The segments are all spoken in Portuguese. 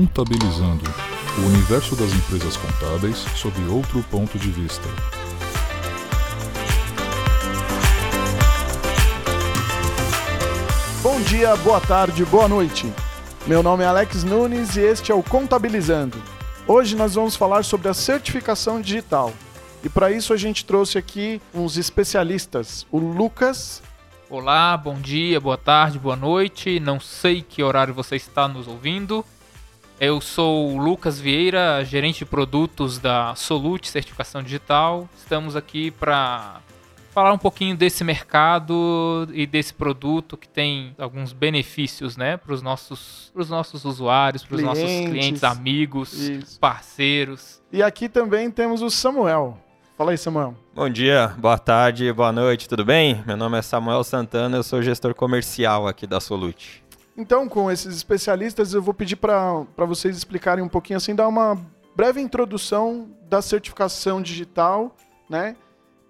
Contabilizando o universo das empresas contábeis sob outro ponto de vista. Bom dia, boa tarde, boa noite. Meu nome é Alex Nunes e este é o Contabilizando. Hoje nós vamos falar sobre a certificação digital. E para isso a gente trouxe aqui uns especialistas, o Lucas. Olá, bom dia, boa tarde, boa noite. Não sei que horário você está nos ouvindo. Eu sou o Lucas Vieira, gerente de produtos da Solute Certificação Digital. Estamos aqui para falar um pouquinho desse mercado e desse produto que tem alguns benefícios, né, para os nossos, pros nossos usuários, para os nossos clientes, amigos, Isso. parceiros. E aqui também temos o Samuel. Fala aí, Samuel. Bom dia, boa tarde, boa noite, tudo bem? Meu nome é Samuel Santana, eu sou gestor comercial aqui da Solute. Então, com esses especialistas, eu vou pedir para vocês explicarem um pouquinho assim, dar uma breve introdução da certificação digital, né?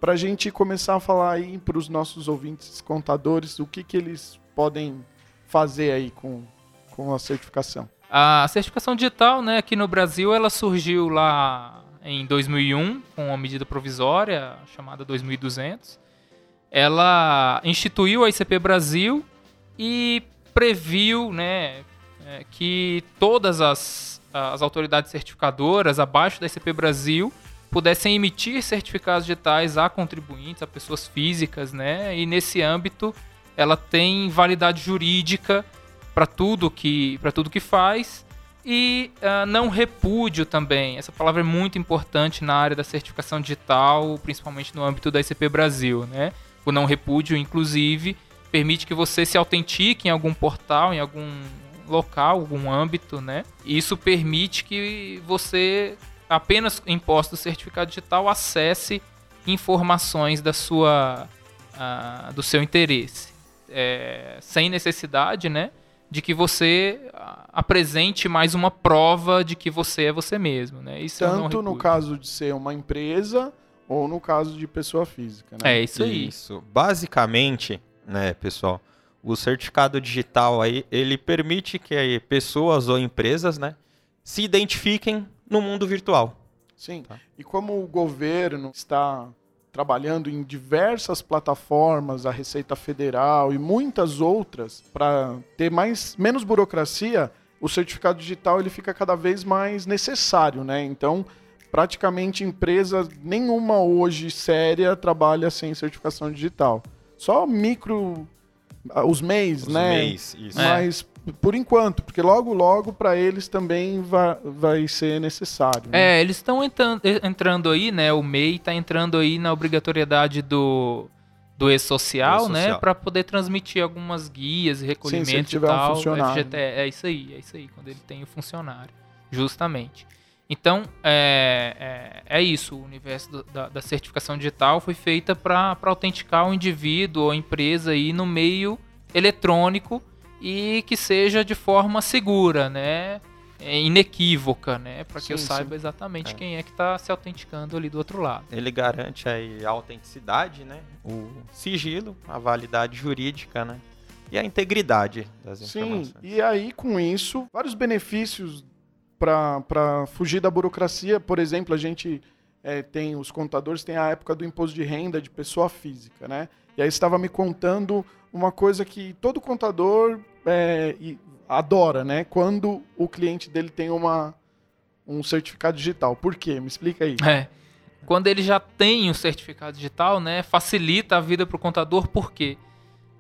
para a gente começar a falar aí para os nossos ouvintes contadores o que, que eles podem fazer aí com, com a certificação. A certificação digital, né, aqui no Brasil, ela surgiu lá em 2001 com uma medida provisória chamada 2200. Ela instituiu a ICP Brasil e previu, né, é, que todas as, as autoridades certificadoras abaixo da ICP Brasil pudessem emitir certificados digitais a contribuintes, a pessoas físicas, né? E nesse âmbito ela tem validade jurídica para tudo que para tudo que faz e uh, não repúdio também. Essa palavra é muito importante na área da certificação digital, principalmente no âmbito da ICP Brasil, né? O não repúdio, inclusive, permite que você se autentique em algum portal, em algum local, algum âmbito, né? Isso permite que você apenas em posse do certificado digital acesse informações da sua, uh, do seu interesse, é, sem necessidade, né, de que você apresente mais uma prova de que você é você mesmo, né? Isso Tanto no caso de ser uma empresa ou no caso de pessoa física, né? É isso aí. Isso. Basicamente, né, pessoal, o certificado digital aí ele permite que pessoas ou empresas, né, se identifiquem no mundo virtual. Sim. Tá. E como o governo está trabalhando em diversas plataformas, a Receita Federal e muitas outras, para ter mais menos burocracia, o certificado digital ele fica cada vez mais necessário, né? Então, praticamente empresa nenhuma hoje séria trabalha sem certificação digital. Só micro os MEIs, os né? MEIs, isso. Mas por enquanto, porque logo, logo para eles também vai, vai ser necessário. Né? É, eles estão entrando, entrando aí, né? O MEI está entrando aí na obrigatoriedade do do e-social, né, para poder transmitir algumas guias e recolhimentos Sim, e tal. Um funcionário. FGT, é isso aí, é isso aí, quando ele tem o funcionário, justamente. Então, é, é, é isso, o universo do, da, da, certificação digital foi feita para autenticar o indivíduo ou a empresa aí no meio eletrônico e que seja de forma segura, né? É inequívoca, né? Para que eu saiba sim. exatamente é. quem é que está se autenticando ali do outro lado. Ele garante aí a autenticidade, né? O sigilo, a validade jurídica, né? E a integridade das informações. Sim, e aí com isso, vários benefícios para fugir da burocracia. Por exemplo, a gente é, tem, os contadores têm a época do imposto de renda de pessoa física, né? E aí estava me contando uma coisa que todo contador é, adora, né? Quando o cliente dele tem uma, um certificado digital. Por quê? Me explica aí. É. Quando ele já tem um certificado digital, né, facilita a vida para o contador, porque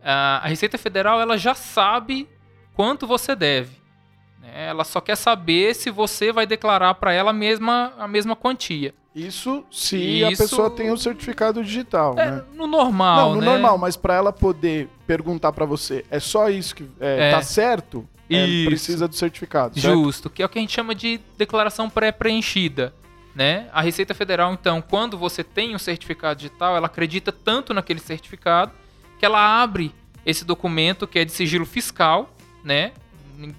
a Receita Federal ela já sabe quanto você deve. Ela só quer saber se você vai declarar para ela a mesma, a mesma quantia. Isso se Isso... a pessoa tem o um certificado digital, é, né? No normal, Não, no né? normal, mas para ela poder perguntar para você, é só isso que é, é. tá certo? É, precisa do certificado. Certo? Justo, que é o que a gente chama de declaração pré-preenchida. Né? A Receita Federal, então, quando você tem um certificado digital, ela acredita tanto naquele certificado que ela abre esse documento que é de sigilo fiscal, né?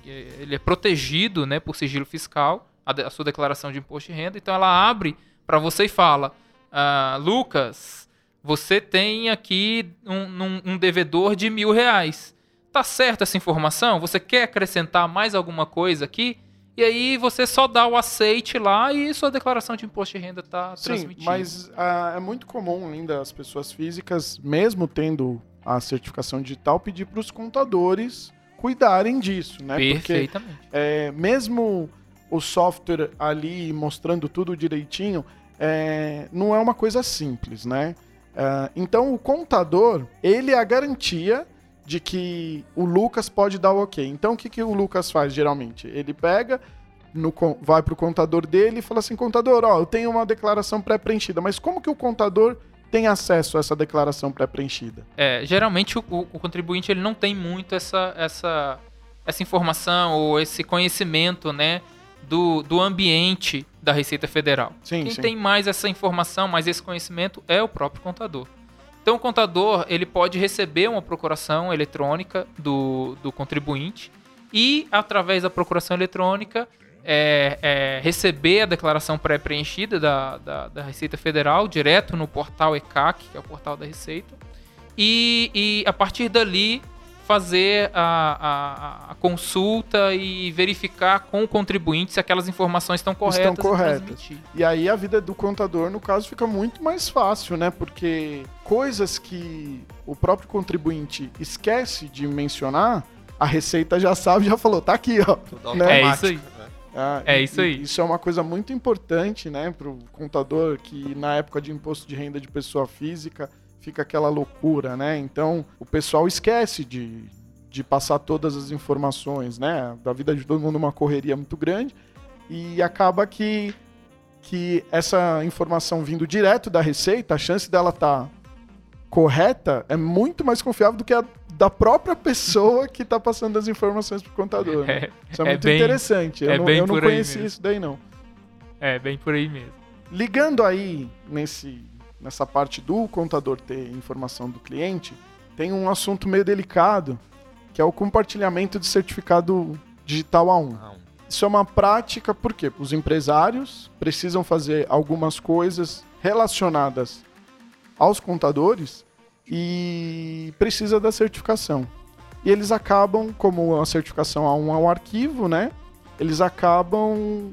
Ele é protegido, né, por sigilo fiscal, a, a sua declaração de imposto de renda. Então, ela abre para você e fala: ah, Lucas, você tem aqui um, um, um devedor de mil reais. Tá certa essa informação? Você quer acrescentar mais alguma coisa aqui? E aí você só dá o aceite lá e sua declaração de imposto de renda está Sim, transmitida. mas ah, é muito comum ainda as pessoas físicas, mesmo tendo a certificação digital, pedir para os contadores cuidarem disso, né? Porque Perfeitamente. é, mesmo o software ali mostrando tudo direitinho, é, não é uma coisa simples, né? É, então o contador, ele é a garantia de que o Lucas pode dar o ok. Então o que, que o Lucas faz geralmente? Ele pega, no vai para o contador dele e fala assim, contador, ó, eu tenho uma declaração pré-preenchida, mas como que o contador tem acesso a essa declaração pré-preenchida? É, geralmente o, o- contribuinte ele não tem muito essa, essa, essa informação ou esse conhecimento, né, do, do ambiente da Receita Federal. Sim, Quem sim. tem mais essa informação, mais esse conhecimento é o próprio contador. Então o contador ele pode receber uma procuração eletrônica do, do contribuinte e através da procuração eletrônica é, é, receber a declaração pré-preenchida da, da, da Receita Federal direto no portal ECAC, que é o portal da Receita, e, e a partir dali fazer a, a- a consulta e verificar com o contribuinte se aquelas informações estão corretas. e corretas. E aí a vida do contador, no caso, fica muito mais fácil, né? Porque coisas que o próprio contribuinte esquece de mencionar, a Receita já sabe, já falou, tá aqui, ó. Né? É isso aí. Ah, É isso aí. Isso é uma coisa muito importante, né, pro contador que na época de imposto de renda de pessoa física fica aquela loucura, né? Então o pessoal esquece de, de passar todas as informações, né? Da vida de todo mundo uma correria muito grande e acaba que que essa informação vindo direto da Receita, a chance dela estar correta é muito mais confiável do que a da própria pessoa que está passando as informações pro contador. né? É, Isso é, É muito bem- interessante. Eu é não, bem eu não por mesmo. isso daí, não. é bem por aí mesmo. Ligando aí nesse, nessa parte do contador ter informação do cliente, tem um assunto meio delicado, que é o compartilhamento de certificado digital A1. Não. Isso é uma prática porque os empresários precisam fazer algumas coisas relacionadas aos contadores e precisa da certificação. E eles acabam, como a certificação A1 é um arquivo, né? Eles acabam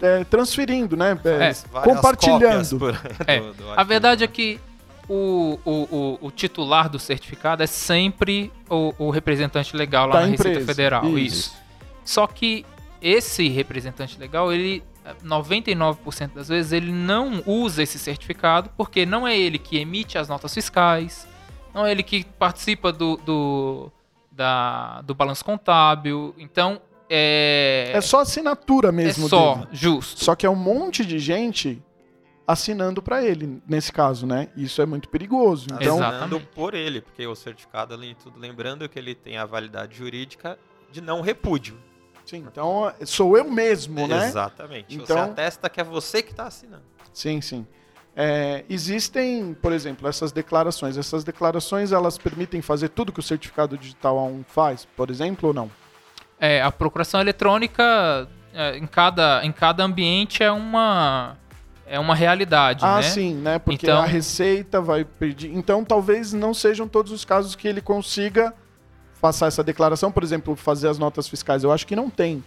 é, transferindo, né? É, Várias compartilhando. por- É, do- do A verdade é que o, o, o, o titular do certificado é sempre o, o representante legal lá Da na Receita empresa, Federal. isso. Isso. Só que esse representante legal, ele 99% das vezes ele não usa esse certificado porque não é ele que emite as notas fiscais, não é ele que participa do, do, da, do balanço contábil. Então, é, É só assinatura é mesmo só dele. justo. Só que é um monte de gente assinando para ele, nesse caso, né? Isso é muito perigoso. Então. Assinando Exatamente. por ele, porque o certificado, além de tudo, lembrando que ele tem a validade jurídica de não repúdio. Sim, então sou eu mesmo, né? Exatamente. Você Então- atesta que é você que está assinando. Sim, sim. É, existem, por exemplo, essas declarações. Essas declarações elas permitem fazer tudo que o certificado digital A1 faz, por exemplo, ou não? É, a procuração eletrônica é, em, cada, em cada ambiente é uma, é uma realidade, ah, né? sim, né? Porque Então- a receita vai pedir. Então, talvez não sejam todos os casos que ele consiga passar essa declaração, por exemplo, fazer as notas fiscais. Eu acho que não tem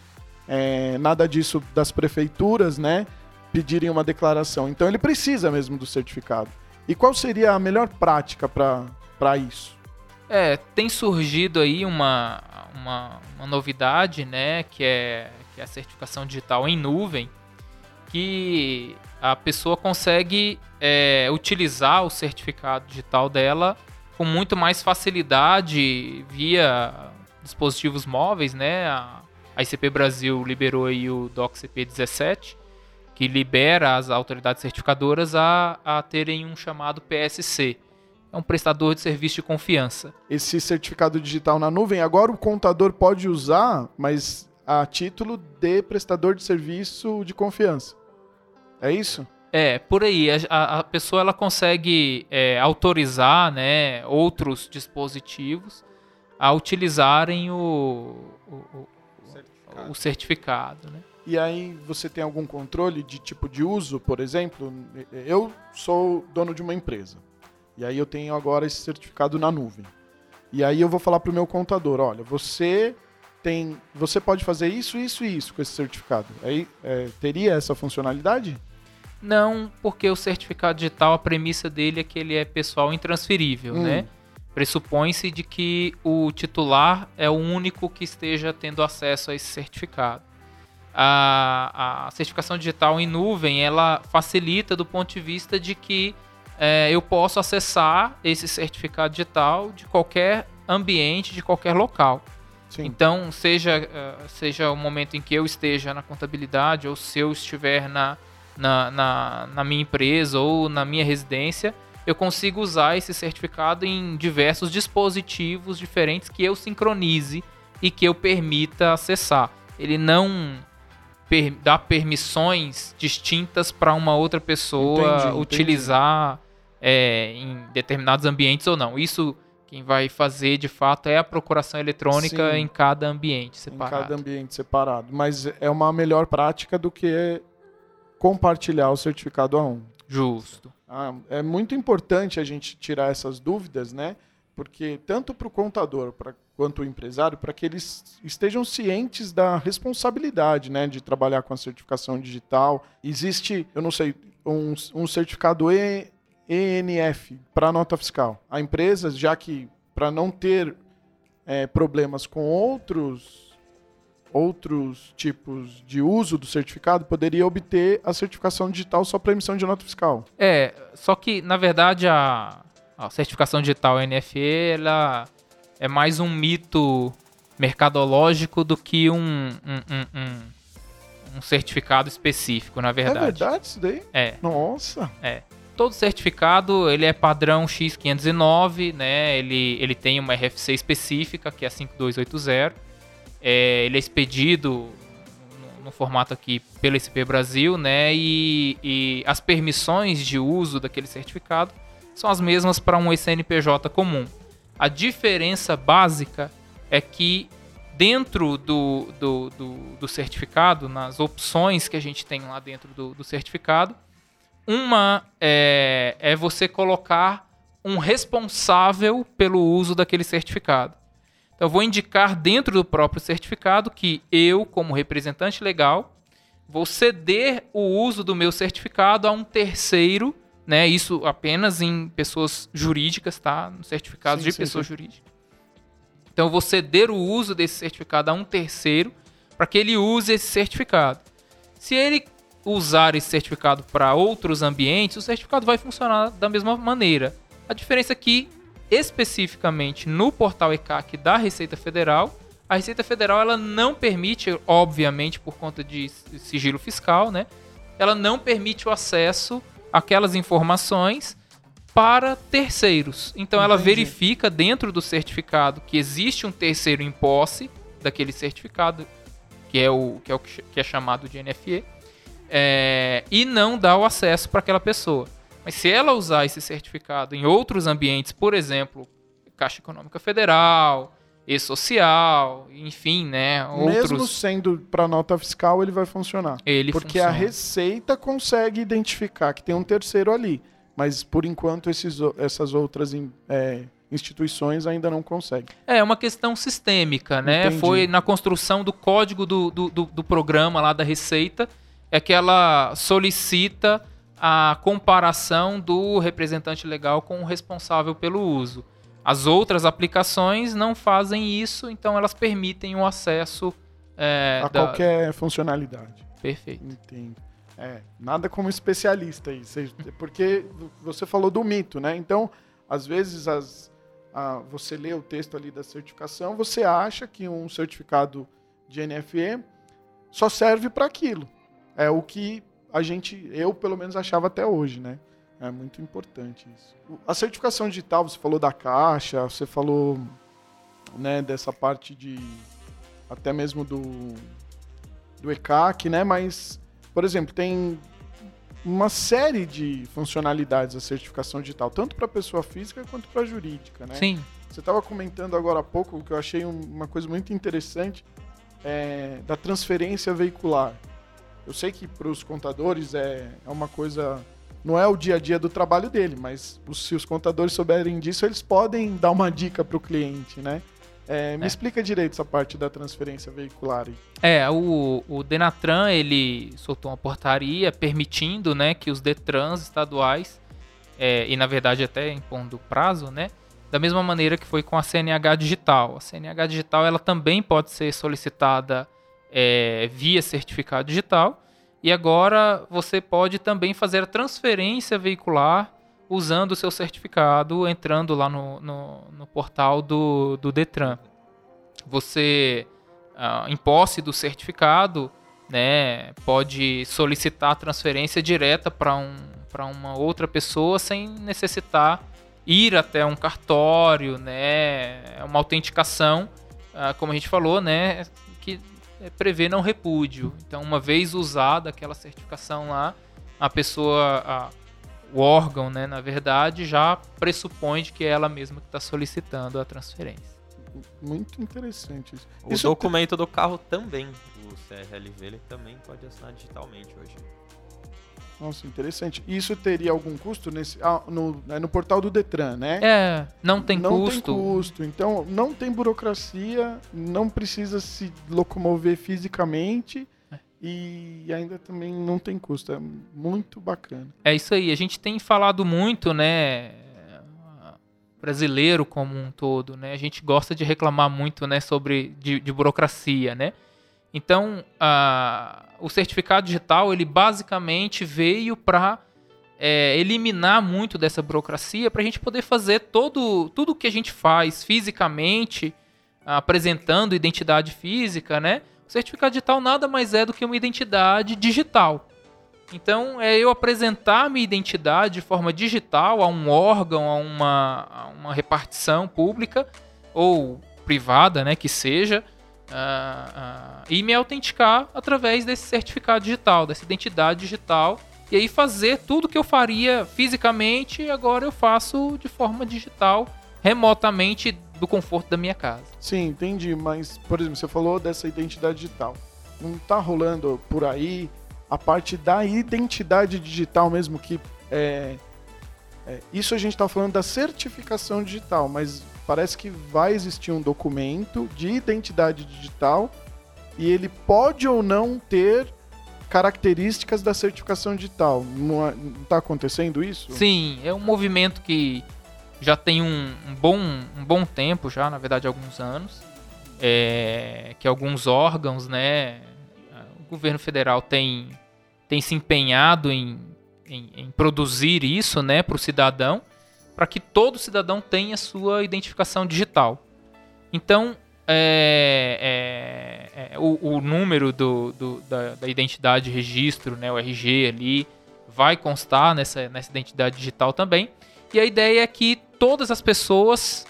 é, nada disso das prefeituras, né? Pedirem uma declaração. Então, ele precisa mesmo do certificado. E qual seria a melhor prática para isso? É, tem surgido aí uma, uma, uma novidade, né, que é, que é a certificação digital em nuvem, que a pessoa consegue é, utilizar o certificado digital dela com muito mais facilidade via dispositivos móveis, né? A, ICP Brasil liberou aí o DocCP 17, que libera as autoridades certificadoras a, a terem um chamado PSC, é um prestador de serviço de confiança. esse certificado digital na nuvem, agora o contador pode usar, mas a título de prestador de serviço de confiança. É isso? É, por aí, a, a- pessoa ela consegue é, autorizar né, outros dispositivos a utilizarem o, o, o- o certificado. Né? E aí você tem algum controle de tipo de uso, por exemplo? Eu sou dono de uma empresa. E aí eu tenho agora esse certificado na nuvem. E aí eu vou falar para o meu contador, olha, você tem, você pode fazer isso, isso e isso com esse certificado. Aí é, teria essa funcionalidade? Não, porque o certificado digital, a premissa dele é que ele é pessoal intransferível, Hum. né? Pressupõe-se de que o titular é o único que esteja tendo acesso a esse certificado. A, a certificação digital em nuvem, ela facilita do ponto de vista de que é, eu posso acessar esse certificado digital de qualquer ambiente, de qualquer local. Sim. Então, seja, eh, seja o momento em que eu esteja na contabilidade, ou se eu estiver na, na, na, na minha empresa ou na minha residência, eu consigo usar esse certificado em diversos dispositivos diferentes que eu sincronize e que eu permita acessar. Ele não per- dá permissões distintas para uma outra pessoa Entendi, entendi. utilizar eh, em determinados ambientes ou não. Isso quem vai fazer de fato é a procuração eletrônica Sim. em cada ambiente Em separado. cada ambiente separado. Mas é uma melhor prática do que compartilhar o certificado a um. Justo. Ah, é muito importante a gente tirar essas dúvidas, né? Porque tanto para o contador pra, quanto o empresário, para que eles estejam cientes da responsabilidade, né, de trabalhar com a certificação digital. Existe, eu não sei, um, um certificado E- ENF para nota fiscal. A empresa, já que para não ter eh, problemas com outros outros tipos de uso do certificado, poderia obter a certificação digital só para emissão de nota fiscal. É, só que na verdade a, a certificação digital NFE ela é mais um mito mercadológico do que um, um, um- um- certificado específico, na verdade. É verdade isso daí? É. Nossa. Todo certificado ele é padrão X509, né? Ele, ele tem uma RFC específica que é a 5280. É, ele é expedido no, no formato aqui pelo ICP Brasil, né? E, e as permissões de uso daquele certificado são as mesmas para um CNPJ comum. A diferença básica é que dentro do, do, do, do certificado, nas opções que a gente tem lá dentro do, do certificado, uma é, é você colocar um responsável pelo uso daquele certificado. Então, eu vou indicar dentro do próprio certificado que eu, como representante legal, vou ceder o uso do meu certificado a um terceiro, né? Isso apenas em pessoas jurídicas, tá? No certificado Sim, de sim, pessoa sim. jurídica. Então, eu vou ceder o uso desse certificado a um terceiro para que ele use esse certificado. Se ele usar esse certificado para outros ambientes, o certificado vai funcionar da mesma maneira. A diferença é que, especificamente no portal ECAC da Receita Federal, a Receita Federal ela não permite, obviamente por conta de sigilo fiscal, né? Ela não permite o acesso àquelas informações para terceiros. Então ela Entendi. verifica dentro do certificado que existe um terceiro em posse daquele certificado, que é o que é, o que é chamado de NFE, é, e não dá o acesso para aquela pessoa. Mas se ela usar esse certificado em outros ambientes, por exemplo, Caixa Econômica Federal, e-social, enfim, né, Mesmo outros, sendo para nota fiscal, ele vai funcionar. ele Porque a funciona. Receita consegue identificar que tem um terceiro ali. Mas, por enquanto, esses, essas outras é, instituições ainda não conseguem. É uma questão sistêmica, né? Entendi. Foi na construção do código do, do, do- do programa lá da Receita, é que ela solicita a comparação do representante legal com o responsável pelo uso. As outras aplicações não fazem isso, então elas permitem o acesso. é, a da- qualquer funcionalidade. Perfeito. Entendo. É, nada como especialista aí. Porque você falou do mito, né? Então, às vezes, as, a- você lê o texto ali da certificação, você acha que um certificado de NFE só serve para aquilo. É o que a gente, eu pelo menos achava até hoje, né? É muito importante isso. A certificação digital, você falou da caixa, você falou né, dessa parte de até mesmo do do ECAC, né? Mas, por exemplo, tem uma série de funcionalidades a certificação digital, tanto para pessoa física quanto para jurídica, né? Sim. Você estava comentando agora há pouco que eu achei um- uma coisa muito interessante é, da transferência veicular. Eu sei que para os contadores é, é uma coisa. Não é o dia a dia do trabalho dele, mas se os contadores souberem disso, eles podem dar uma dica para o cliente, né? É, me É. explica direito essa parte da transferência veicular. aí. É, o, o Denatran, ele soltou uma portaria permitindo, né, que os Detrans estaduais, é, e na verdade até impondo prazo, né, da mesma maneira que foi com a CNH digital. A CNH digital, ela também pode ser solicitada é, via certificado digital, e agora você pode também fazer a transferência veicular usando o seu certificado, entrando lá no, no, no portal do, do Detran. Você ah, em posse do certificado, né, pode solicitar a transferência direta para um, uma outra pessoa sem necessitar ir até um cartório, né, é uma autenticação, ah, como a gente falou, né, prevê não repúdio. Então, uma vez usada aquela certificação lá, a pessoa, a- o órgão, né, na verdade, já pressupõe de que é ela mesma que está solicitando a transferência. Muito interessante isso. O Isso documento do carro também, o CRLV, ele também pode assinar digitalmente hoje. Nossa, interessante. E Isso teria algum custo nesse, ah, no, é no portal do Detran, né? É, não tem não custo. tem custo. Então, não tem burocracia, não precisa se locomover fisicamente É. e ainda também não tem custo. É muito bacana. É isso aí. A gente tem falado muito, né? Brasileiro como um todo, né? A gente gosta de reclamar muito, né? Sobre de, de burocracia, né? Então, a- o certificado digital ele basicamente veio para eliminar muito dessa burocracia para a gente poder fazer todo tudo que a gente faz fisicamente, apresentando identidade física, né? O certificado digital nada mais é do que uma identidade digital. Então, é eu apresentar minha identidade de forma digital a um órgão, a uma, a uma repartição pública ou privada, né, que seja, ah, ah, e me autenticar através desse certificado digital, dessa identidade digital, e aí fazer tudo que eu faria fisicamente, agora eu faço de forma digital, remotamente do conforto da minha casa. Sim, entendi. Mas, por exemplo, você falou dessa identidade digital. Não tá rolando por aí a parte da identidade digital mesmo que é, é, isso a gente tá falando da certificação digital, mas parece que vai existir um documento de identidade digital e ele pode ou não ter características da certificação digital. Não, é- não tá acontecendo isso? Sim, é um movimento que já tem um, um bom, um bom tempo, já, na verdade, alguns anos. É, que alguns órgãos, né? O governo federal tem, tem se empenhado em, em, em produzir isso né, para o cidadão, para que todo cidadão tenha sua identificação digital. Então, é, é, é, o, o número do, do- da, da identidade de registro, né, o RG ali, vai constar nessa, nessa identidade digital também. E a ideia é que todas as pessoas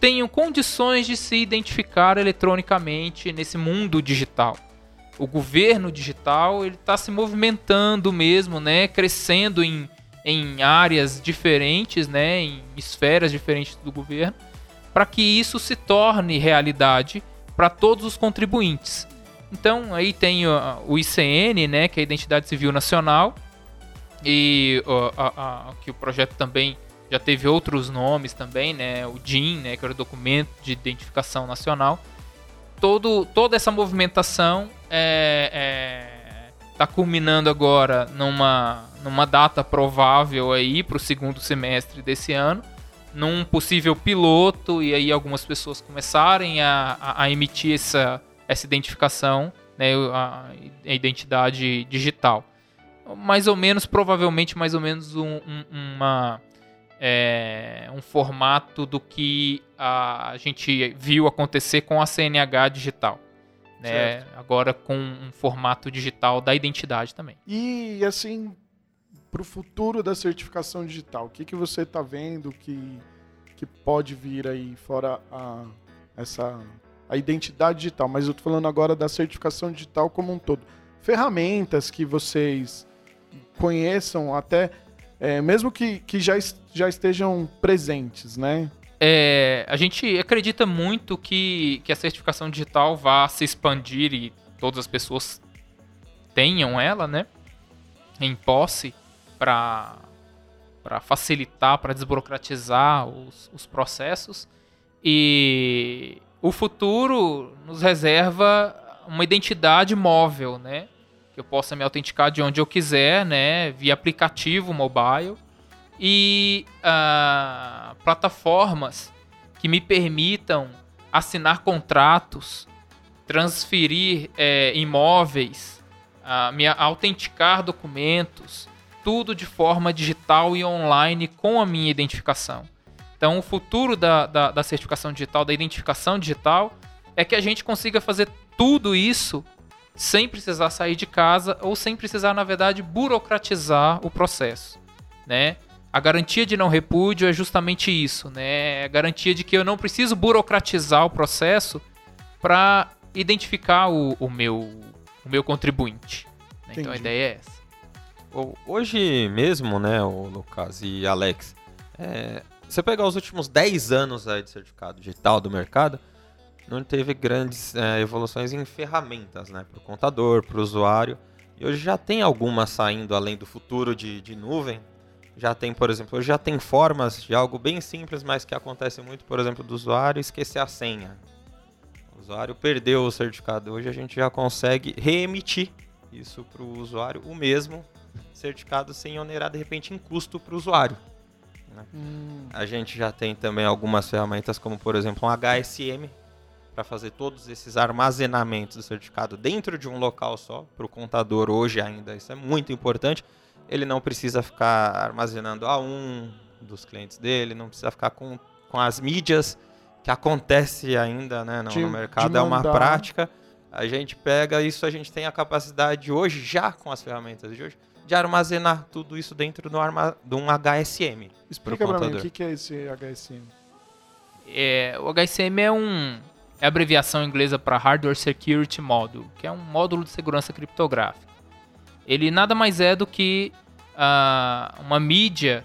tenham condições de se identificar eletronicamente nesse mundo digital. O governo digital ele está se movimentando mesmo, né, crescendo em, em áreas diferentes, né, em esferas diferentes do governo, para que isso se torne realidade para todos os contribuintes. Então aí tem o ICN, né, que é a Identidade Civil Nacional, e a- a- que o projeto também já teve outros nomes também, né? O DIN, né? Que era o Documento de Identificação Nacional. Todo, toda essa movimentação está culminando agora numa, numa data provável aí para o segundo semestre desse ano, num possível piloto e aí algumas pessoas começarem a, a, a emitir essa, essa identificação, né? A, a identidade digital mais ou menos, provavelmente mais ou menos um, um- uma, é, um formato do que a gente viu acontecer com a CNH digital. Né? Agora com um formato digital da identidade também. E assim, para o futuro da certificação digital, o que, que você está vendo que, que pode vir aí fora a, essa a identidade digital? Mas eu tô falando agora da certificação digital como um todo. Ferramentas que vocês conheçam até, é, mesmo que, que já, já estejam presentes, né? É, a gente acredita muito que, que a certificação digital vá se expandir e todas as pessoas tenham ela, né? Em posse para para facilitar, para desburocratizar os, os processos. E o futuro nos reserva uma identidade móvel, né? Que eu possa me autenticar de onde eu quiser, né? Via aplicativo mobile e uh, plataformas que me permitam assinar contratos, transferir é, imóveis, uh, me autenticar documentos, tudo de forma digital e online com a minha identificação. Então, o futuro da, da, da certificação digital, da identificação digital, é que a gente consiga fazer tudo isso sem precisar sair de casa ou sem precisar, na verdade, burocratizar o processo, né? A garantia de não repúdio é justamente isso, né? É a garantia de que eu não preciso burocratizar o processo para identificar o, o, meu, o meu contribuinte. Né? Então a ideia é essa. Hoje mesmo, né, o Lucas e Alex, é, você pegar os últimos 10 anos aí de certificado digital do mercado, não teve grandes é, evoluções em ferramentas, né, para o contador, para o usuário. E hoje já tem algumas saindo além do futuro de, de nuvem, já tem, por exemplo, já tem formas de algo bem simples, mas que acontece muito, por exemplo, do usuário esquecer a senha. O usuário perdeu o certificado. Hoje a gente já consegue reemitir isso para o usuário, o mesmo certificado sem onerar de repente em custo para o usuário. Né? Hum. A gente já tem também algumas ferramentas, como por exemplo um HSM, para fazer todos esses armazenamentos do certificado dentro de um local só, para o contador hoje ainda. Isso é muito importante ele não precisa ficar armazenando a um dos clientes dele, não precisa ficar com, com as mídias que acontece ainda né, no, de, no mercado, é uma prática. A gente pega isso, a gente tem a capacidade hoje, já com as ferramentas de hoje, de armazenar tudo isso dentro do arma, de um HSM. Explica para mim o que é esse HSM. É, o HSM é um é a abreviação inglesa para Hardware Security Module, que é um módulo de segurança criptográfica. Ele nada mais é do que uh, uma mídia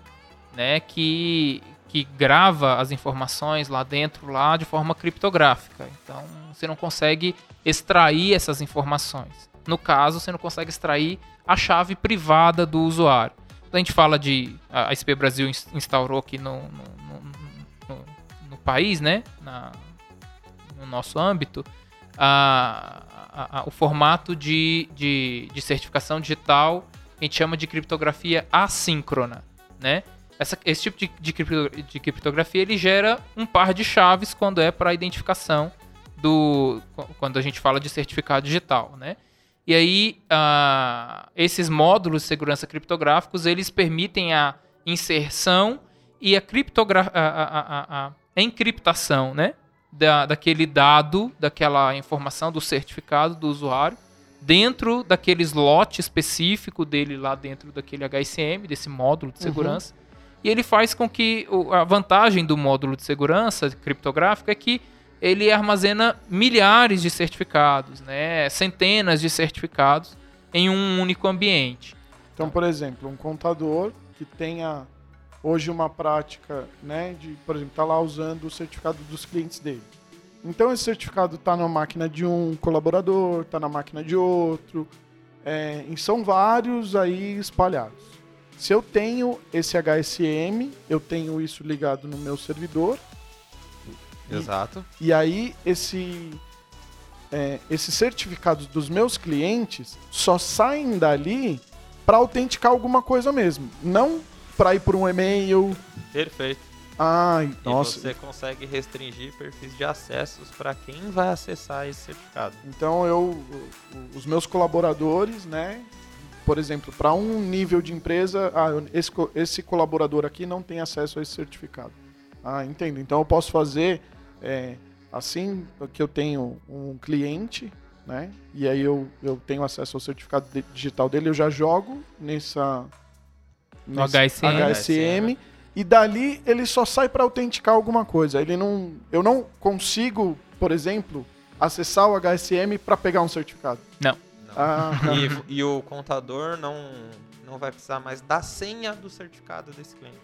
né, que, que grava as informações lá dentro lá de forma criptográfica. Então você não consegue extrair essas informações. No caso, você não consegue extrair a chave privada do usuário. Quando a gente fala de. A SP Brasil instaurou aqui no, no, no, no país, né? Na, no nosso âmbito, a, a, a, o formato de, de, de certificação digital a gente chama de criptografia assíncrona, né? Essa, esse tipo de, de, de, criptografia ele gera um par de chaves quando é para identificação do quando a gente fala de certificado digital, né? E aí uh, esses módulos de segurança criptográficos eles permitem a inserção e a, criptogra a, a, a encriptação, né? Da, daquele dado, daquela informação do certificado do usuário dentro daquele slot específico dele lá dentro daquele HSM, desse módulo de uhum. segurança. Uhum. E ele faz com que a vantagem do módulo de segurança criptográfico é que ele armazena milhares de certificados, né? centenas de certificados em um único ambiente. Então, por exemplo, um contador que tenha hoje uma prática, né, de, por exemplo, tá lá usando o certificado dos clientes dele. Então esse certificado está na máquina de um colaborador, está na máquina de outro, é, são vários aí espalhados. Se eu tenho esse HSM, eu tenho isso ligado no meu servidor. Exato. E, e aí esse é, esses certificados dos meus clientes só saem dali para autenticar alguma coisa mesmo, não para ir por um e-mail. Perfeito. Ai, nossa. E você consegue restringir perfis de acessos para quem vai acessar esse certificado. Então eu, os meus colaboradores, né? Por exemplo, para um nível de empresa, ah, esse, esse colaborador aqui não tem acesso a esse certificado. Ah, entendo. Então eu posso fazer é, assim que eu tenho um cliente, né? E aí eu, eu tenho acesso ao certificado digital dele, eu já jogo nessa no HSM. HSM e dali ele só sai para autenticar alguma coisa. Ele não, eu não consigo, por exemplo, acessar o HSM para pegar um certificado. Não. não. Ah. E, e, o contador não, não vai precisar mais da senha do certificado desse cliente.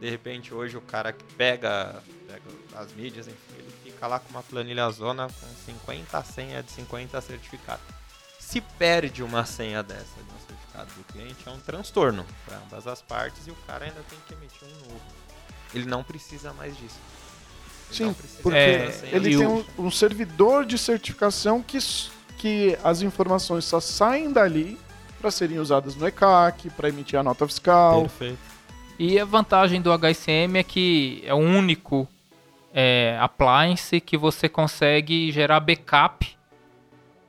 De repente, hoje o cara que pega, pega as mídias, enfim, ele fica lá com uma planilha zona com 50 senhas de 50 certificados. Se perde uma senha dessa de um certificado do cliente, é um transtorno para ambas as partes e o cara ainda tem que emitir um novo. Ele não precisa mais disso. Sim, Não precisa porque É, ser ele tem um, um servidor de certificação que, que as informações só saem dali para serem usadas no ECAC, para emitir a nota fiscal. Perfeito. E a vantagem do HSM é que é o único é, appliance que você consegue gerar backup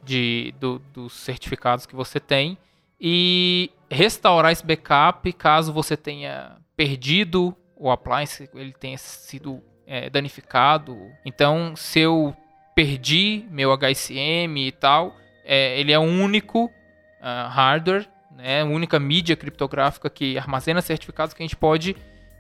de, do- dos certificados que você tem e restaurar esse backup caso você tenha perdido o appliance, ele tenha sido é, danificado. Então, se eu perdi meu HSM e tal, é, ele é o único ah, hardware, né, a única mídia criptográfica que armazena certificados que a gente pode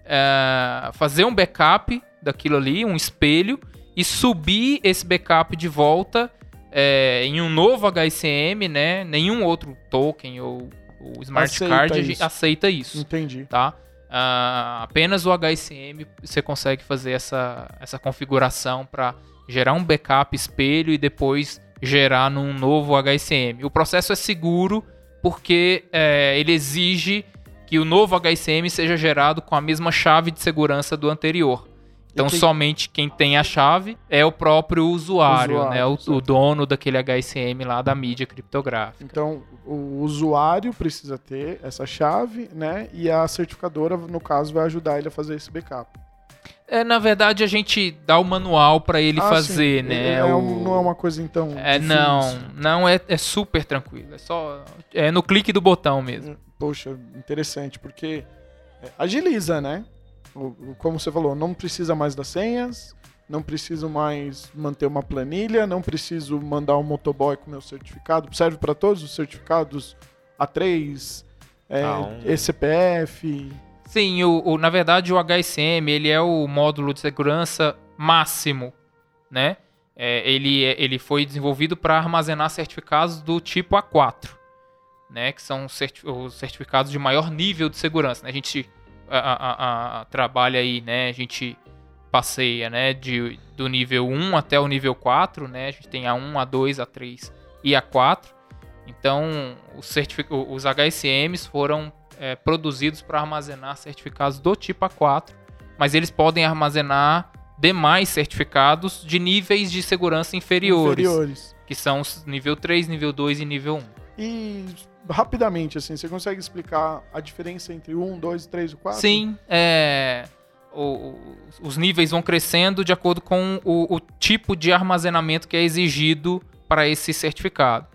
ah, fazer um backup daquilo ali, um espelho, e subir esse backup de volta é, em um novo HSM, né? Nenhum outro token ou, ou smart Aceita card isso. aceita isso Entendi. tá? Ah, apenas o HSM você consegue fazer essa, essa configuração para gerar um backup espelho e depois gerar num novo HSM. O processo é seguro porque é, ele exige que o novo HSM seja gerado com a mesma chave de segurança do anterior. Então, somente quem tem a chave é o próprio usuário, Usuário, né? O, o dono daquele HSM lá da mídia criptográfica. Então, o usuário precisa ter essa chave, né? E a certificadora, no caso, vai ajudar ele a fazer esse backup. É, na verdade, a gente dá o manual para ele Ah, fazer, sim. né? É o... um- não é uma coisa, então. É, difícil. não, não é, é super tranquilo. É só é no clique do botão mesmo. Poxa, interessante, porque é, agiliza, né? Como você falou, não precisa mais das senhas, não preciso mais manter uma planilha, não preciso mandar um motoboy com meu certificado. Serve para todos os certificados A3, é, A1. ECPF. Sim, o, o- na verdade o HSM ele é o módulo de segurança máximo, né? É, ele, é- ele foi desenvolvido para armazenar certificados do tipo A4, né? Que são certi- os certificados de maior nível de segurança. né? A gente a- a- a- a- trabalha aí, né? A gente passeia, né? De, do nível 1 até o nível 4, né? A gente tem A1, A2, A3 e A4. Então, os, certific- os HSMs foram é, produzidos para armazenar certificados do tipo A4, mas eles podem armazenar demais certificados de níveis de segurança inferiores, inferiores. que são os nível 3, nível 2 e nível 1. E rapidamente, assim, você consegue explicar a diferença entre o 1, 2, 3 e 4? Sim, é, o- os níveis vão crescendo de acordo com o, o tipo de armazenamento que é exigido para esse certificado.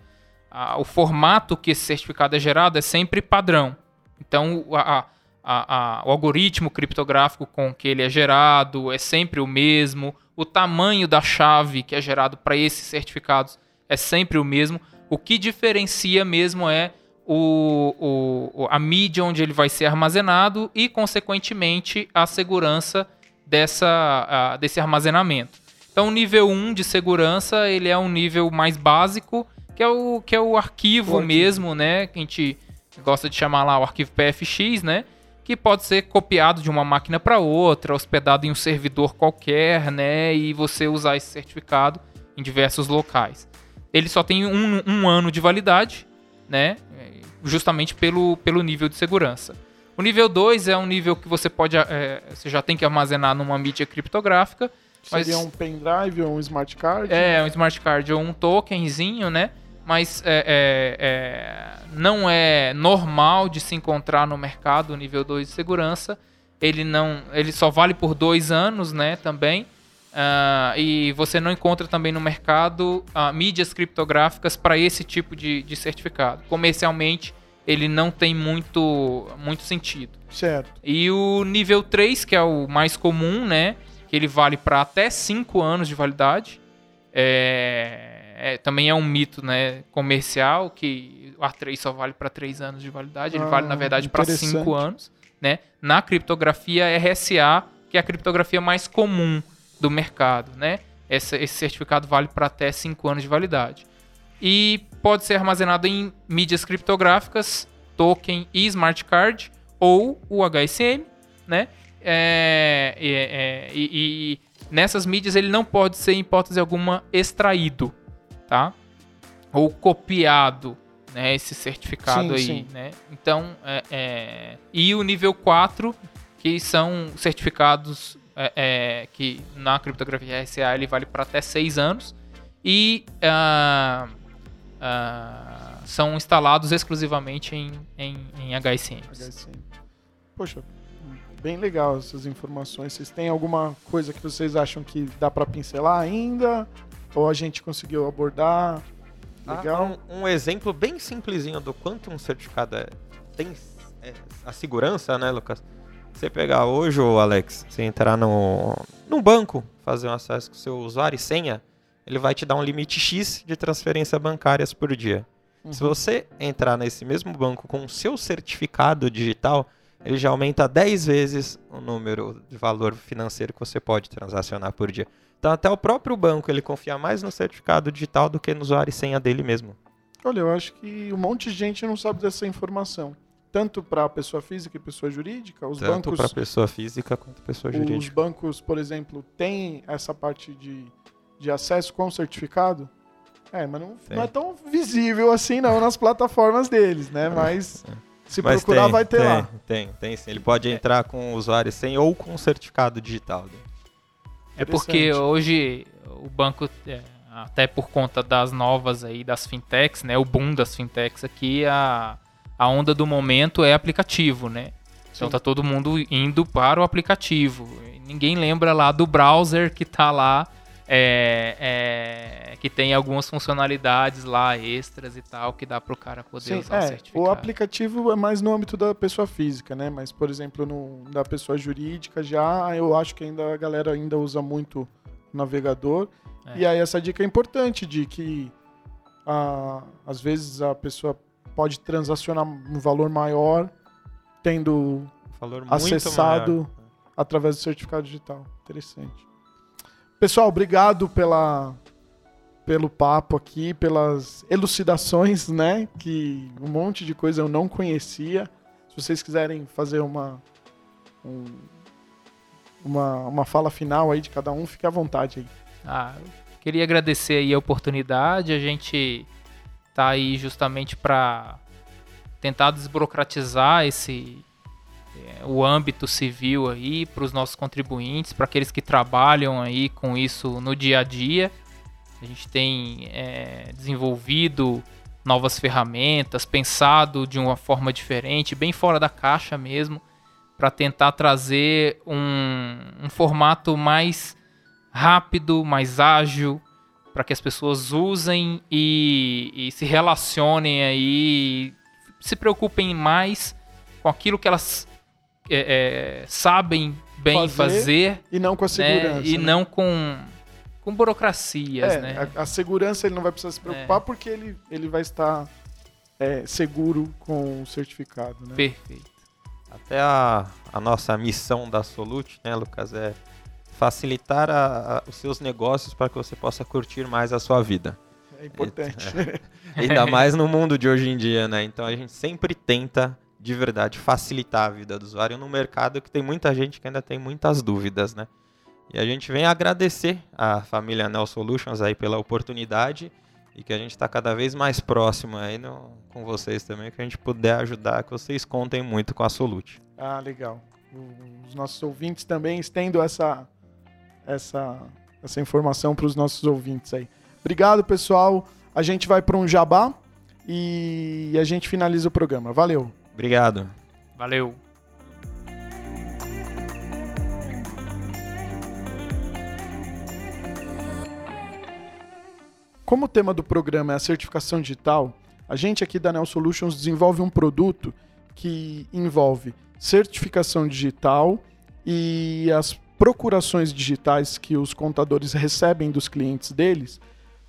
O formato que esse certificado é gerado é sempre padrão. Então, a- a- a- o algoritmo criptográfico com que ele é gerado é sempre o mesmo. O tamanho da chave que é gerado para esses certificados é sempre o mesmo. O que diferencia mesmo é o, o- a mídia onde ele vai ser armazenado e, consequentemente, a segurança dessa, ah, desse armazenamento. Então, o nível 1 de segurança ele é um nível mais básico, que é o, que é o arquivo O arquivo. mesmo, né? Que a gente gosta de chamar lá o arquivo PFX, né? Que pode ser copiado de uma máquina para outra, hospedado em um servidor qualquer, né? E você usar esse certificado em diversos locais. Ele só tem um, um ano de validade, né? Justamente pelo, pelo nível de segurança. O nível 2 é um nível que você pode. é, você já tem que armazenar numa mídia criptográfica. Mas- Seria um pendrive ou um smart card? É, um smart card ou um tokenzinho, né? Mas é, é, é, não é normal de se encontrar no mercado o nível 2 de segurança. Ele não. Ele só vale por dois anos, né? Também. Ah, e você não encontra também no mercado ah, mídias criptográficas para esse tipo de, de certificado. Comercialmente, ele não tem muito, muito sentido. Certo. E o nível 3, que é o mais comum, né? Que ele vale para até 5 anos de validade. É, é- também é um mito né, comercial que o A3 só vale para 3 anos de validade. Ele Ah, vale, na verdade, para interessante. 5 anos. Né? Na criptografia RSA, que é a criptografia mais comum do mercado. Né? Essa- esse certificado vale para até 5 anos de validade. E pode ser armazenado em mídias criptográficas, token e smart card, ou o HSM, né? É, é, é, e, e nessas mídias ele não pode ser, em hipótese alguma, extraído, tá? Ou copiado, né? Esse certificado Sim, aí, sim. né? Então, é, é, e o nível 4, que são certificados é, é, que na criptografia RSA ele vale para até seis anos e ah, ah, são instalados exclusivamente em, em, em HSMs. HSM. Poxa, bem legal essas informações. Vocês têm alguma coisa que vocês acham que dá para pincelar ainda? Ou a gente conseguiu abordar? Legal. Ah, um, um exemplo bem simplesinho do quanto um certificado é, tem é, a segurança, né, Lucas? Você pegar hoje, ô Alex, você entrar no, no banco, fazer um acesso com seu usuário e senha, ele vai te dar um limite X de transferência bancárias por dia. Uhum. Se você entrar nesse mesmo banco com o seu certificado digital, ele já aumenta 10 vezes o número de valor financeiro que você pode transacionar por dia. Então até o próprio banco ele confia mais no certificado digital do que no usuário e senha dele mesmo. Olha, eu acho que um monte de gente não sabe dessa informação. Tanto para pessoa física e pessoa jurídica, os Tanto bancos para pessoa física quanto pessoa Os jurídica. bancos, por exemplo, têm essa parte de, de acesso com certificado? É, mas não, não é tão visível assim não nas plataformas deles, né? Mas se Mas procurar tem, vai ter tem, lá. Tem, tem sim. Ele pode entrar com o usuário senha ou com certificado digital. né? É porque hoje o banco, é, até por conta das novas aí, das fintechs, né? O boom das fintechs aqui, a, a onda do momento é aplicativo, né? Então Sim. tá todo mundo indo para o aplicativo. Ninguém lembra lá do browser que tá lá, é, é, que tem algumas funcionalidades lá extras e tal, que dá pro cara poder Sim, usar o é, certificado. o aplicativo é mais no âmbito da pessoa física, né? Mas, por exemplo, no, da pessoa jurídica já, eu acho que ainda a galera ainda usa muito o navegador. É. E aí essa dica é importante de que ah, às vezes a pessoa pode transacionar um valor maior tendo Valor muito Acessado. maior. através do certificado digital. Interessante. Pessoal, obrigado pela pelo papo aqui, pelas elucidações, né? Que um monte de coisa eu não conhecia. Se vocês quiserem fazer uma um- uma, uma fala final aí de cada um, fique à vontade aí. Ah, queria agradecer aí a oportunidade. A gente tá aí justamente para tentar desburocratizar esse eh, o âmbito civil aí para os nossos contribuintes, para aqueles que trabalham aí com isso no dia a dia. A gente tem eh, desenvolvido novas ferramentas, pensado de uma forma diferente, bem fora da caixa mesmo, para tentar trazer um, um formato mais rápido, mais ágil, para que as pessoas usem e, e se relacionem aí, se preocupem mais com aquilo que elas é, é, sabem bem Fazer fazer, E não com a né, segurança. e né? não com, com burocracias, É, né? a, a segurança ele não vai precisar se preocupar porque ele, ele vai estar é, seguro com o certificado, né? Perfeito. Até a, a nossa missão da Solute, né, Lucas, é facilitar a- a- os seus negócios para que você possa curtir mais a sua vida. É importante. Ainda mais no mundo de hoje em dia, né? Então a gente sempre tenta, de verdade, facilitar a vida do usuário no mercado que tem muita gente que ainda tem muitas dúvidas, né? E a gente vem agradecer a família Nel Solutions aí pela oportunidade e que a gente está cada vez mais próximo aí no- com vocês também, que a gente puder ajudar, que vocês contem muito com a Solute. Ah, legal. Os nossos ouvintes também estendo essa, essa, essa informação para os nossos ouvintes aí. Obrigado, pessoal. A gente vai para um jabá e a gente finaliza o programa. Valeu. Obrigado. Valeu. Como o tema do programa é a certificação digital, a gente aqui da Neo Solutions desenvolve um produto que envolve certificação digital e as procurações digitais que os contadores recebem dos clientes deles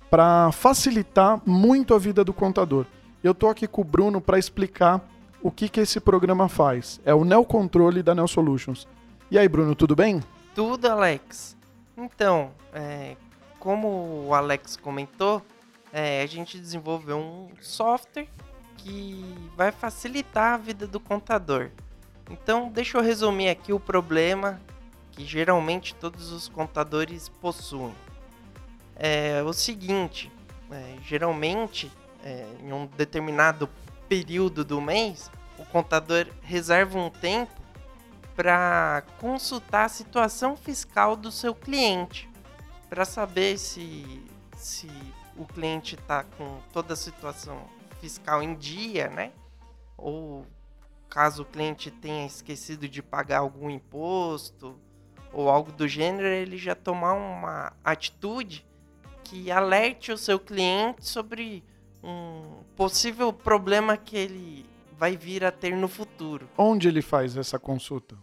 para facilitar muito a vida do contador. Eu estou aqui com o Bruno para explicar o que, que esse programa faz. É o Neo Controle da Neo Solutions. E aí, Bruno, tudo bem? Tudo, Alex. Então, é, como o Alex comentou, é, a gente desenvolveu um software que vai facilitar a vida do contador. Então, deixa eu resumir aqui o problema que geralmente todos os contadores possuem. É o seguinte: é, geralmente, é, em um determinado período do mês, o contador reserva um tempo para consultar a situação fiscal do seu cliente, para saber se, se o cliente está com toda a situação fiscal em dia, né? Ou caso o cliente tenha esquecido de pagar algum imposto ou algo do gênero, ele já tomar uma atitude que alerte o seu cliente sobre um possível problema que ele vai vir a ter no futuro. Onde ele faz essa consulta?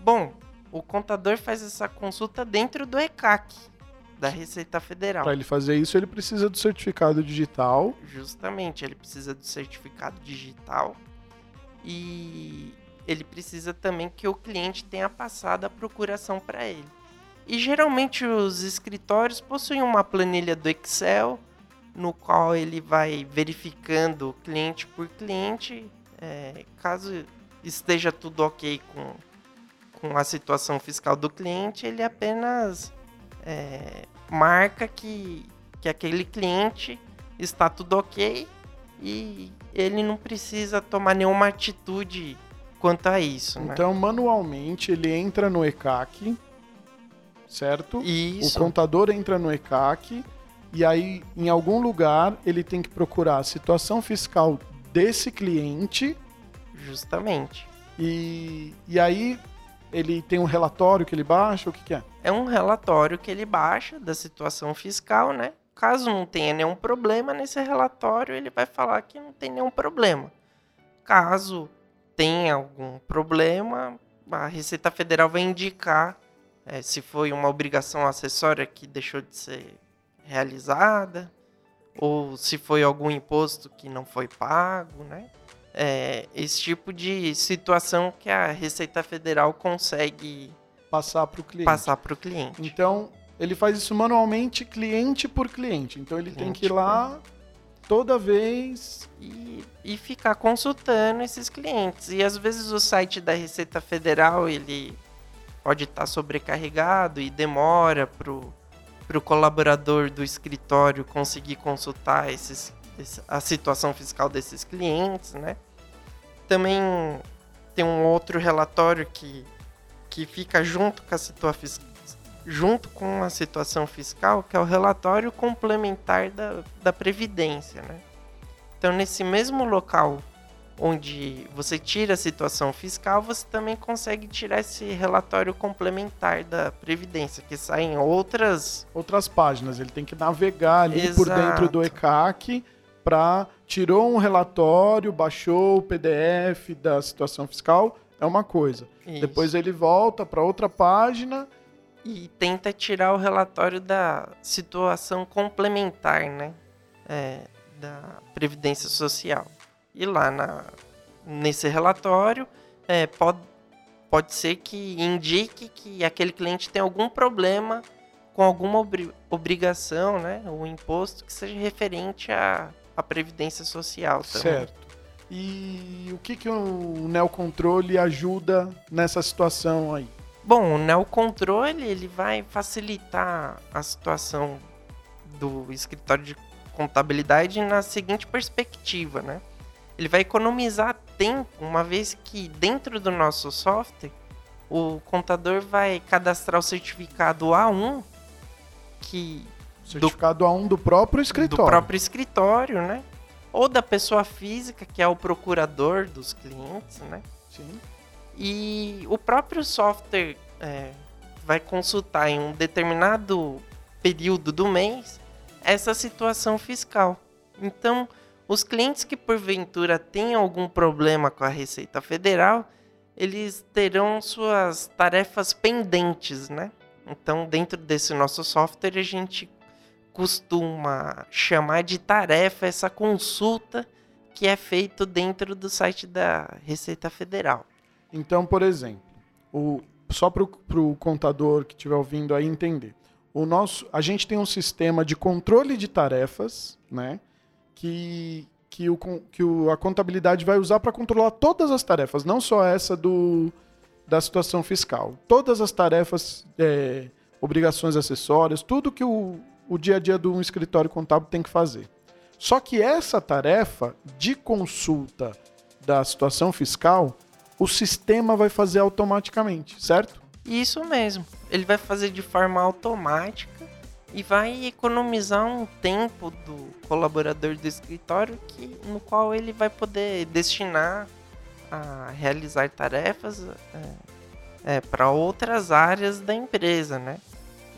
Bom, o contador faz essa consulta dentro do ECAC, da Receita Federal. Para ele fazer isso, ele precisa do certificado digital. Justamente, ele precisa do certificado digital e ele precisa também que o cliente tenha passado a procuração para ele. E geralmente os escritórios possuem uma planilha do Excel no qual ele vai verificando cliente por cliente, é, caso esteja tudo ok com, com a situação fiscal do cliente, ele apenas é, marca que, que aquele cliente está tudo ok e ele não precisa tomar nenhuma atitude quanto a isso. né? Então, manualmente, ele entra no ECAC, certo? Isso. O contador entra no ECAC e aí, em algum lugar, ele tem que procurar a situação fiscal desse cliente Justamente. e, e aí ele tem um relatório que ele baixa, o que, que é? É um relatório que ele baixa da situação fiscal, né? Caso não tenha nenhum problema nesse relatório, ele vai falar que não tem nenhum problema. Caso tenha algum problema, a Receita Federal vai indicar eh, se foi uma obrigação acessória que deixou de ser realizada, ou se foi algum imposto que não foi pago, né? É, esse tipo de situação que a Receita Federal consegue Passar para o cliente. passar para o cliente. Então, ele faz isso manualmente, cliente por cliente. Então, ele tem que ir lá toda vez. e, e ficar consultando esses clientes. E às vezes o site da Receita Federal ele pode estar sobrecarregado e demora pro pro colaborador do escritório conseguir consultar esses, esse- a situação fiscal desses clientes, né? Também tem um outro relatório que, que fica junto com a situa- junto com a situação fiscal, que é o relatório complementar da, da Previdência, né? Então, nesse mesmo local onde você tira a situação fiscal, você também consegue tirar esse relatório complementar da Previdência, que sai em outras. Outras páginas. Ele tem que navegar ali por Exato. dentro do ECAC para tirou um relatório, baixou o PDF da situação fiscal, é uma coisa. Depois ele volta para outra página. E tenta tirar o relatório da situação complementar, né? É, da Previdência Social. E lá na, nesse relatório é, pode, pode ser que indique que aquele cliente tem algum problema com alguma obri- obrigação, né? O imposto que seja referente à, à Previdência Social também. Certo. E o que, que o Neocontrole ajuda nessa situação aí? Bom, o neocontrole ele vai facilitar a situação do escritório de contabilidade na seguinte perspectiva, né? Ele vai economizar tempo, uma vez que dentro do nosso software o contador vai cadastrar o certificado A1 que Certificado A1 do próprio escritório. do próprio escritório, né? Ou da pessoa física que é o procurador dos clientes, né? Sim. E o próprio software é, vai consultar em um determinado período do mês essa situação fiscal. Então, os clientes que porventura tenham algum problema com a Receita Federal, eles terão suas tarefas pendentes, né? Então, dentro desse nosso software, a gente costuma chamar de tarefa essa consulta que é feito dentro do site da Receita Federal. Então, por exemplo, o, só para o contador que estiver ouvindo aí entender. O nosso, a gente tem um sistema de controle de tarefas, né? Que, que, o, que o, a contabilidade vai usar para controlar todas as tarefas, não só essa do, da situação fiscal. Todas as tarefas, é, obrigações acessórias, tudo que o, o dia a dia de um escritório contábil tem que fazer. Só que essa tarefa de consulta da situação fiscal o sistema vai fazer automaticamente, certo? Isso mesmo. Ele vai fazer de forma automática e vai economizar um tempo do colaborador do escritório que, no qual ele vai poder destinar a realizar tarefas é, é, para outras áreas da empresa, né?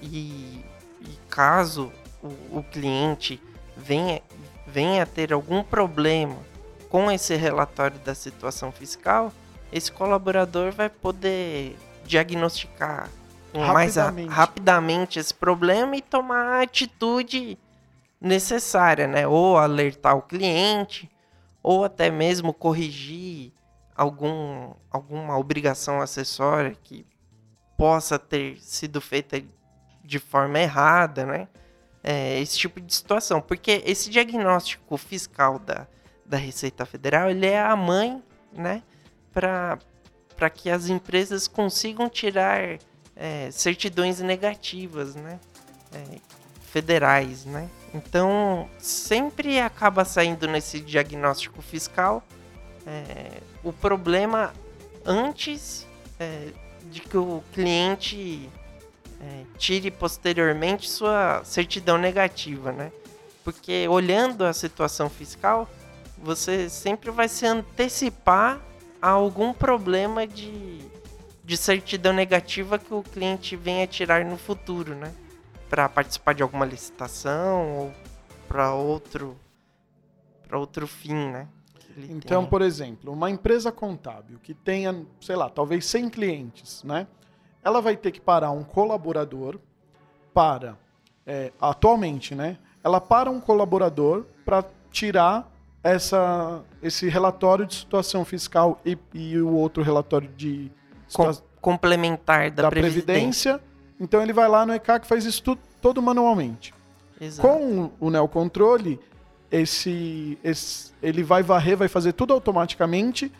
E, e caso o, o cliente venha, venha ter algum problema com esse relatório da situação fiscal, esse colaborador vai poder diagnosticar mais a, Rapidamente. rapidamente esse problema e tomar a atitude necessária, né? Ou alertar o cliente, ou até mesmo corrigir algum, alguma obrigação acessória que possa ter sido feita de forma errada, né? É, esse tipo de situação. Porque esse diagnóstico fiscal da, da Receita Federal, ele é a mãe, né? Para que as empresas consigam tirar é, certidões negativas, né? É, federais, né? Então, sempre acaba saindo nesse diagnóstico fiscal é, o problema antes é, de que o cliente é, tire posteriormente sua certidão negativa, né? Porque olhando a situação fiscal, você sempre vai se antecipar algum problema de, de certidão negativa que o cliente venha tirar no futuro, né? Para participar de alguma licitação ou para outro para outro fim, né? Então, tenha. por exemplo, uma empresa contábil que tenha, sei lá, talvez 100 clientes, né? Ela vai ter que parar um colaborador para, é, atualmente, né? Ela para um colaborador para tirar essa, esse relatório de situação fiscal e, e o outro relatório de Com- complementar da, da previdência. previdência. Então ele vai lá no ECAC e faz isso tudo, todo manualmente. Exato. Com o neocontrole, esse, esse, ele vai varrer, vai fazer tudo automaticamente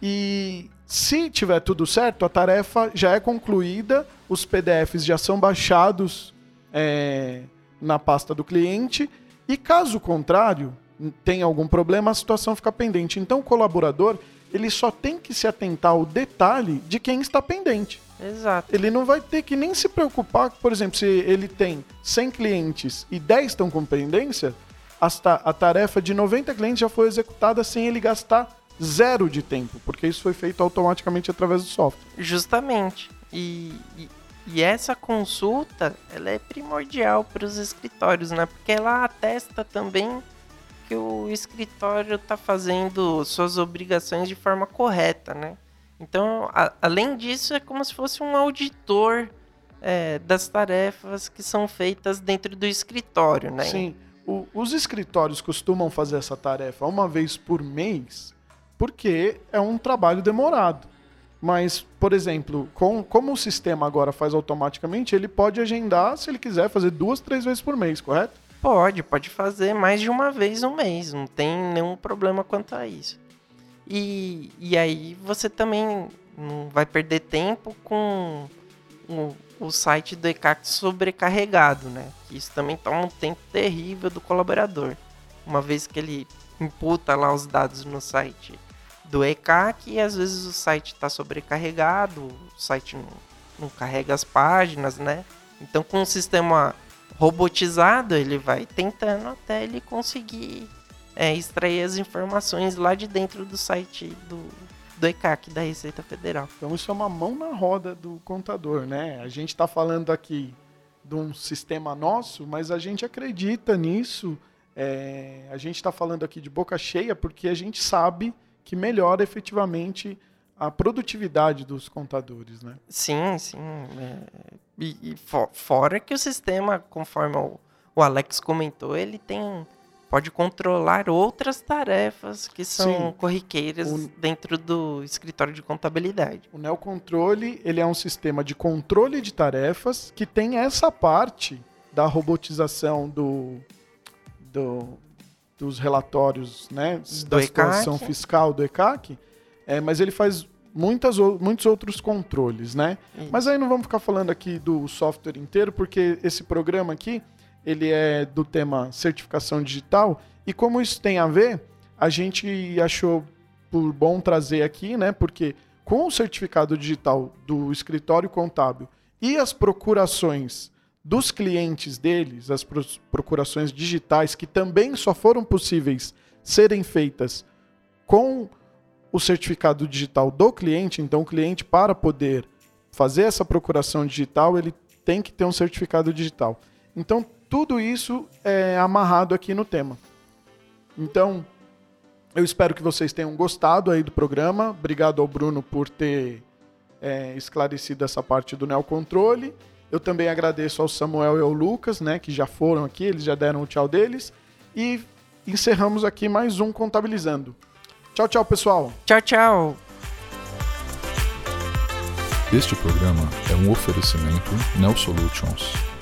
e se tiver tudo certo, a tarefa já é concluída, os PDFs já são baixados é, na pasta do cliente e caso contrário, tenha algum problema, a situação fica pendente. Então o colaborador, ele só tem que se atentar ao detalhe de quem está pendente Exato. ele não vai ter que nem se preocupar, por exemplo, se ele tem 100 clientes e 10 estão com pendência, a tarefa de 90 clientes já foi executada sem ele gastar zero de tempo, porque isso foi feito automaticamente através do software. Justamente. E, e, e essa consulta, ela é primordial para os escritórios, né? Porque ela atesta também que o escritório está fazendo suas obrigações de forma correta, né? Então, a- além disso, é como se fosse um auditor é, das tarefas que são feitas dentro do escritório, né? Sim, o- os escritórios costumam fazer essa tarefa uma vez por mês, porque é um trabalho demorado. Mas, por exemplo, com, como o sistema agora faz automaticamente, ele pode agendar, se ele quiser, fazer duas, três vezes por mês, correto? Pode, pode fazer mais de uma vez no mês, não tem nenhum problema quanto a isso. E, e aí você também não vai perder tempo com o, o site do ECAC sobrecarregado, né? Isso também toma um tempo terrível do colaborador. Uma vez que ele imputa lá os dados no site do ECAC e às vezes o site está sobrecarregado, o site não, não carrega as páginas, né? Então com o sistema robotizado, ele vai tentando até ele conseguir é, extrair as informações lá de dentro do site do, do ECAC, da Receita Federal. Então isso é uma mão na roda do contador, né? A gente está falando aqui de um sistema nosso, mas a gente acredita nisso. é, a gente está falando aqui de boca cheia porque a gente sabe que melhora efetivamente a produtividade dos contadores, né? Sim, sim. é, e e fo- fora que o sistema, conforme o, o Alex comentou, ele tem pode controlar outras tarefas que são Sim. corriqueiras O- dentro do escritório de contabilidade. O Neocontrole ele é um sistema de controle de tarefas que tem essa parte da robotização do, do- dos relatórios né, da Do situação ECAC. fiscal do ECAC, é, mas ele faz muitas, muitos outros controles, né? Isso. Mas aí não vamos ficar falando aqui do software inteiro, porque esse programa aqui, ele é do tema certificação digital, e como isso tem a ver, a gente achou por bom trazer aqui, né? Porque com o certificado digital do escritório contábil e as procurações dos clientes deles, as procurações digitais, que também só foram possíveis serem feitas com o certificado digital do cliente. Então, o cliente, para poder fazer essa procuração digital, ele tem que ter um certificado digital. Então, tudo isso é amarrado aqui no tema. Então, eu espero que vocês tenham gostado aí do programa. Obrigado ao Bruno por ter é, esclarecido essa parte do neocontrole. Eu também agradeço ao Samuel e ao Lucas, né, que já foram aqui, eles já deram o tchau deles. E encerramos aqui mais um Contabilizando. Tchau, tchau, pessoal. Tchau, tchau. Este programa é um oferecimento Neo Solutions.